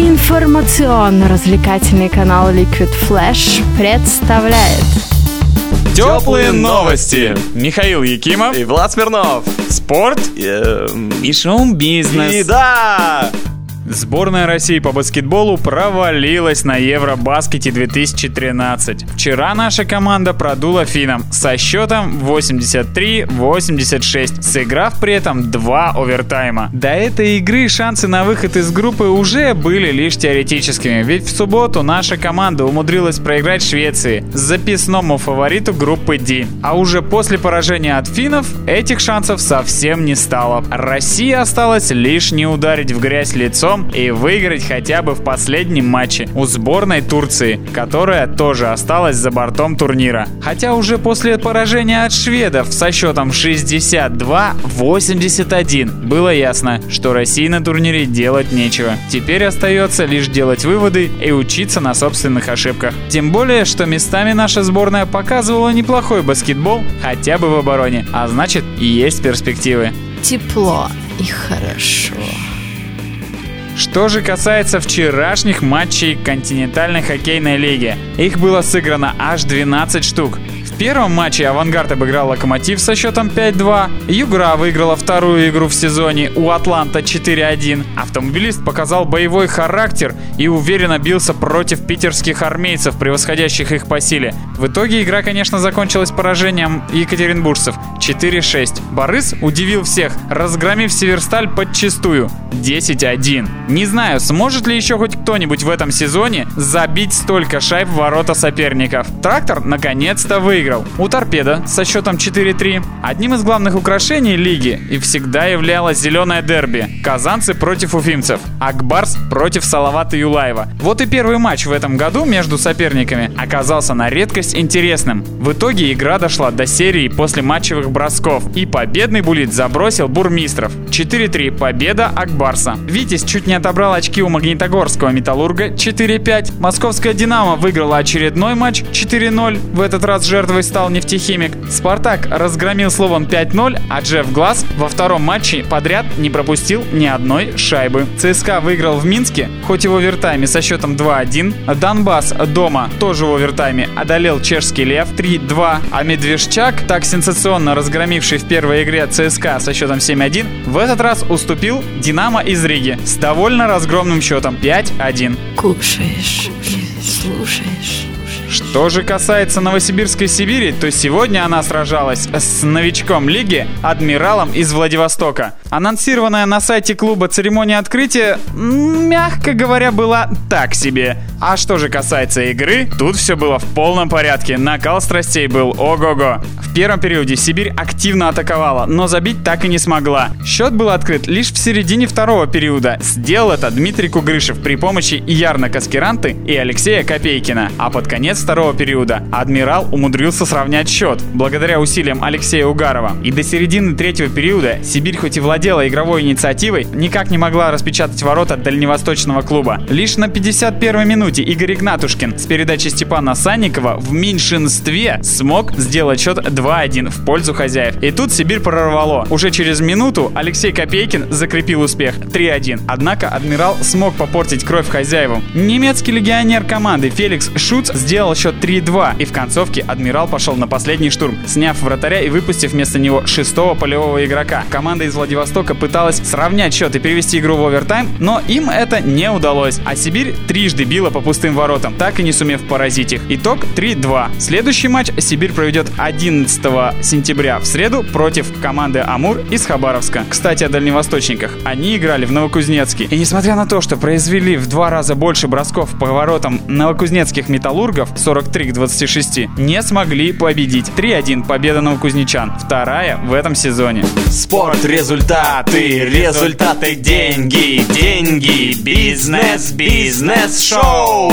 Информационно-развлекательный канал Liquid Flash представляет Теплые новости. Михаил Якимов. И Влад Смирнов. Спорт. Эм, И шоу-бизнес. И да! Сборная России по баскетболу провалилась на Евробаскете 2013. Вчера наша команда продула финам со счетом 83-86, сыграв при этом два овертайма. До этой игры шансы на выход из группы уже были лишь теоретическими, ведь в субботу наша команда умудрилась проиграть Швеции, записному фавориту группы D. А уже после поражения от финнов этих шансов совсем не стало. Россия осталась лишь не ударить в грязь лицом и выиграть хотя бы в последнем матче у сборной Турции, которая тоже осталась за бортом турнира. Хотя уже после поражения от шведов со счетом 62-81 было ясно, что России на турнире делать нечего. Теперь остается лишь делать выводы и учиться на собственных ошибках. Тем более, что местами наша сборная показывала неплохой баскетбол, хотя бы в обороне, а значит есть перспективы. тепло и хорошо. Что же касается вчерашних матчей континентальной хоккейной лиги, их было сыграно аж 12 штук. Первом матче «Авангард» обыграл «Локомотив» со счетом 5-2, «Югра» выиграла вторую игру в сезоне у «Атланта» 4-1, «Автомобилист» показал боевой характер и уверенно бился против питерских армейцев, превосходящих их по силе. В итоге игра, конечно, закончилась поражением екатеринбуржцев 4-6. Борис удивил всех, разгромив Северсталь подчистую 10-1. Не знаю, сможет ли еще хоть кто-нибудь в этом сезоне забить столько шайб в ворота соперников. Трактор наконец-то выиграл. У Торпеда со счетом 4-3. Одним из главных украшений лиги и всегда являлось зеленое дерби. Казанцы против уфимцев. Акбарс против Салавата Юлаева. Вот и первый матч в этом году между соперниками оказался на редкость интересным. В итоге игра дошла до серии после матчевых бросков. И победный булит забросил Бурмистров. 4-3 победа Акбарса. Витязь чуть не отобрал очки у Магнитогорского Металлурга 4-5. Московская Динамо выиграла очередной матч 4-0. В этот раз жертвой стал нефтехимик. Спартак разгромил словом 5-0, а Джефф Глаз во втором матче подряд не пропустил ни одной шайбы. ЦСКА выиграл в Минске, хоть и в овертайме со счетом 2-1. Донбасс дома тоже в овертайме одолел чешский Лев 3-2. А Медвежчак, так сенсационно разгромивший в первой игре ЦСКА со счетом 7-1, в этот раз уступил Динамо из Риги с довольно разгромным счетом 5-1. Кушаешь слушаешь. Что же касается Новосибирской Сибири, то сегодня она сражалась с новичком лиги, адмиралом из Владивостока. Анонсированная на сайте клуба церемония открытия, мягко говоря, была так себе. А что же касается игры, тут все было в полном порядке. Накал страстей был ого-го. В первом периоде Сибирь активно атаковала, но забить так и не смогла. Счет был открыт лишь в середине второго периода. Сделал это Дмитрий Кугрышев при помощи Ярна Каскеранты и Алексея Копейкина. А под конец второго периода Адмирал умудрился сравнять счет, благодаря усилиям Алексея Угарова. И до середины третьего периода Сибирь хоть и владела игровой инициативой, никак не могла распечатать ворота дальневосточного клуба. Лишь на 51-й минуте Игорь Игнатушкин с передачи Степана Санникова в меньшинстве смог сделать счет 2-1 в пользу хозяев. И тут Сибирь прорвало. Уже через минуту Алексей Копейкин закрепил успех 3-1. Однако Адмирал смог попортить кровь хозяевам. Немецкий легионер команды Феликс Шуц сделал счет 3-2. И в концовке Адмирал пошел на последний штурм, сняв вратаря и выпустив вместо него шестого полевого игрока. Команда из Владивостока пыталась сравнять счет и перевести игру в овертайм, но им это не удалось. А Сибирь трижды била по пустым воротам, так и не сумев поразить их. Итог 3-2. Следующий матч Сибирь проведет 11 сентября в среду против команды Амур из Хабаровска. Кстати, о дальневосточниках. Они играли в Новокузнецке. И несмотря на то, что произвели в два раза больше бросков по воротам новокузнецких металлургов 43 к 26, не смогли победить. 3-1 победа новокузнечан. Вторая в этом сезоне. Спорт, результаты, результаты, деньги, деньги, бизнес, бизнес, шоу.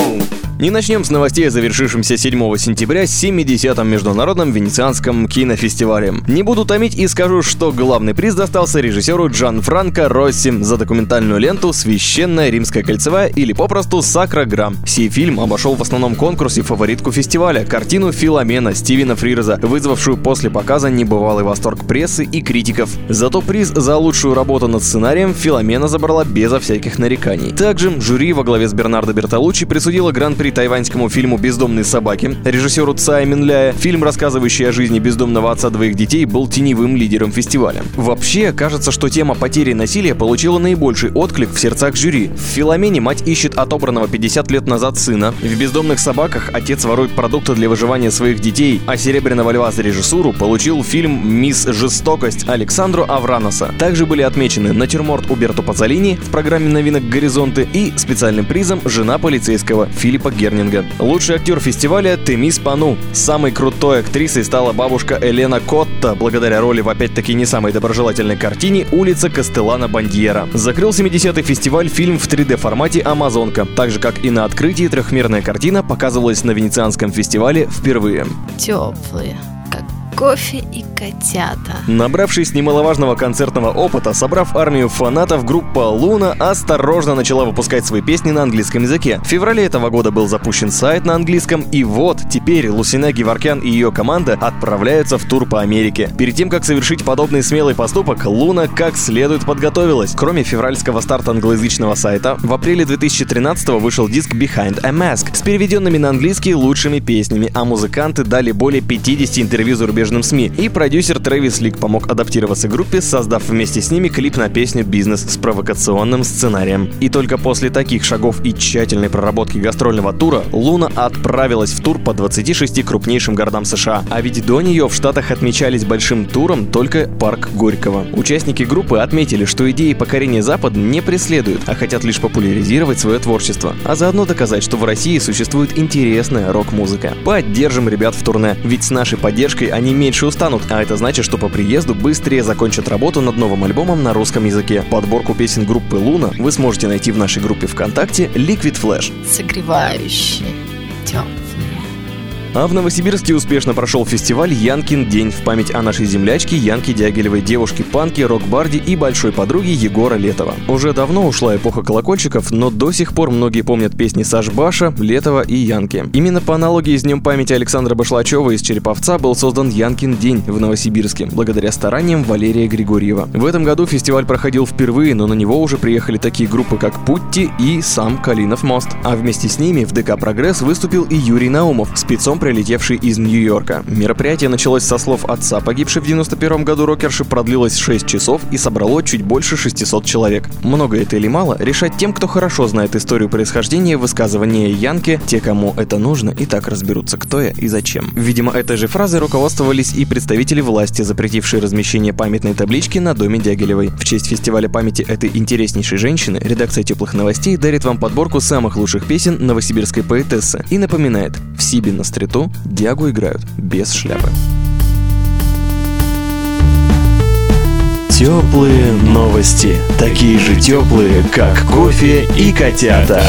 И начнем с новостей о завершившемся 7 сентября 70-м Международном Венецианском кинофестивале. Не буду томить и скажу, что главный приз достался режиссеру Джан Франко Росси за документальную ленту «Священная римская кольцевая» или попросту «Сакра Грамм». Сей фильм обошел в основном конкурсе фаворитку фестиваля – картину «Филомена» Стивена Фрирза, вызвавшую после показа небывалый восторг прессы и критиков. Зато приз за лучшую работу над сценарием Филомена забрала безо всяких нареканий. Также жюри во главе с Бернардо Бертолуччи присудило гран-при тайваньскому фильму «Бездомные собаки». Режиссеру Цая Минляя фильм, рассказывающий о жизни бездомного отца двоих детей, был теневым лидером фестиваля. Вообще, кажется, что тема потери и насилия получила наибольший отклик в сердцах жюри. В «Филомене» мать ищет отобранного 50 лет назад сына. В «Бездомных собаках» отец ворует продукты для выживания своих детей, а «Серебряного льва» за режиссуру получил фильм «Мисс Жестокость» Александру Авраноса. Также были отмечены натюрморт Уберто Пацолини в программе новинок «Горизонты» и специальным призом «Жена полицейского» Филиппа Гернинга. Лучший актер фестиваля Темис Пану. Самой крутой актрисой стала бабушка Елена Котта, благодаря роли в опять-таки не самой доброжелательной картине «Улица Кастелана Бандьера». Закрыл 70-й фестиваль фильм в 3D формате «Амазонка». Так же, как и на открытии, трехмерная картина показывалась на Венецианском фестивале впервые. Теплые, кофе и котята. Набравшись немаловажного концертного опыта, собрав армию фанатов, группа Луна осторожно начала выпускать свои песни на английском языке. В феврале этого года был запущен сайт на английском, и вот теперь Лусина Геворкян и ее команда отправляются в тур по Америке. Перед тем, как совершить подобный смелый поступок, Луна как следует подготовилась. Кроме февральского старта англоязычного сайта, в апреле 2013 вышел диск Behind a Mask с переведенными на английский лучшими песнями, а музыканты дали более 50 интервью зарубежным СМИ. И продюсер Трэвис Лик помог адаптироваться группе, создав вместе с ними клип на песню «Бизнес» с провокационным сценарием. И только после таких шагов и тщательной проработки гастрольного тура Луна отправилась в тур по 26 крупнейшим городам США. А ведь до нее в Штатах отмечались большим туром только парк Горького. Участники группы отметили, что идеи покорения Запада не преследуют, а хотят лишь популяризировать свое творчество, а заодно доказать, что в России существует интересная рок-музыка. Поддержим ребят в турне, ведь с нашей поддержкой они меньше устанут, а это значит, что по приезду быстрее закончат работу над новым альбомом на русском языке. Подборку песен группы Луна вы сможете найти в нашей группе ВКонтакте Liquid Flash. Согревающие, теплые. А в Новосибирске успешно прошел фестиваль «Янкин день» в память о нашей землячке Янке Дягилевой, девушке-панке, рок-барде и большой подруге Егора Летова. Уже давно ушла эпоха колокольчиков, но до сих пор многие помнят песни Саш Баша, Летова и Янки. Именно по аналогии с Днем памяти Александра Башлачева из Череповца был создан «Янкин день» в Новосибирске, благодаря стараниям Валерия Григорьева. В этом году фестиваль проходил впервые, но на него уже приехали такие группы, как Путти и сам Калинов мост. А вместе с ними в ДК «Прогресс» выступил и Юрий Наумов, спецом прилетевший из Нью-Йорка. Мероприятие началось со слов отца погибшей в 91 году рокерши, продлилось 6 часов и собрало чуть больше 600 человек. Много это или мало, решать тем, кто хорошо знает историю происхождения высказывания Янки, те, кому это нужно, и так разберутся, кто я и зачем. Видимо, этой же фразой руководствовались и представители власти, запретившие размещение памятной таблички на доме Дягилевой. В честь фестиваля памяти этой интереснейшей женщины редакция теплых новостей дарит вам подборку самых лучших песен новосибирской поэтессы и напоминает, в Сибе на стриту Диагу играют без шляпы. Теплые новости. Такие же теплые, как кофе и котята.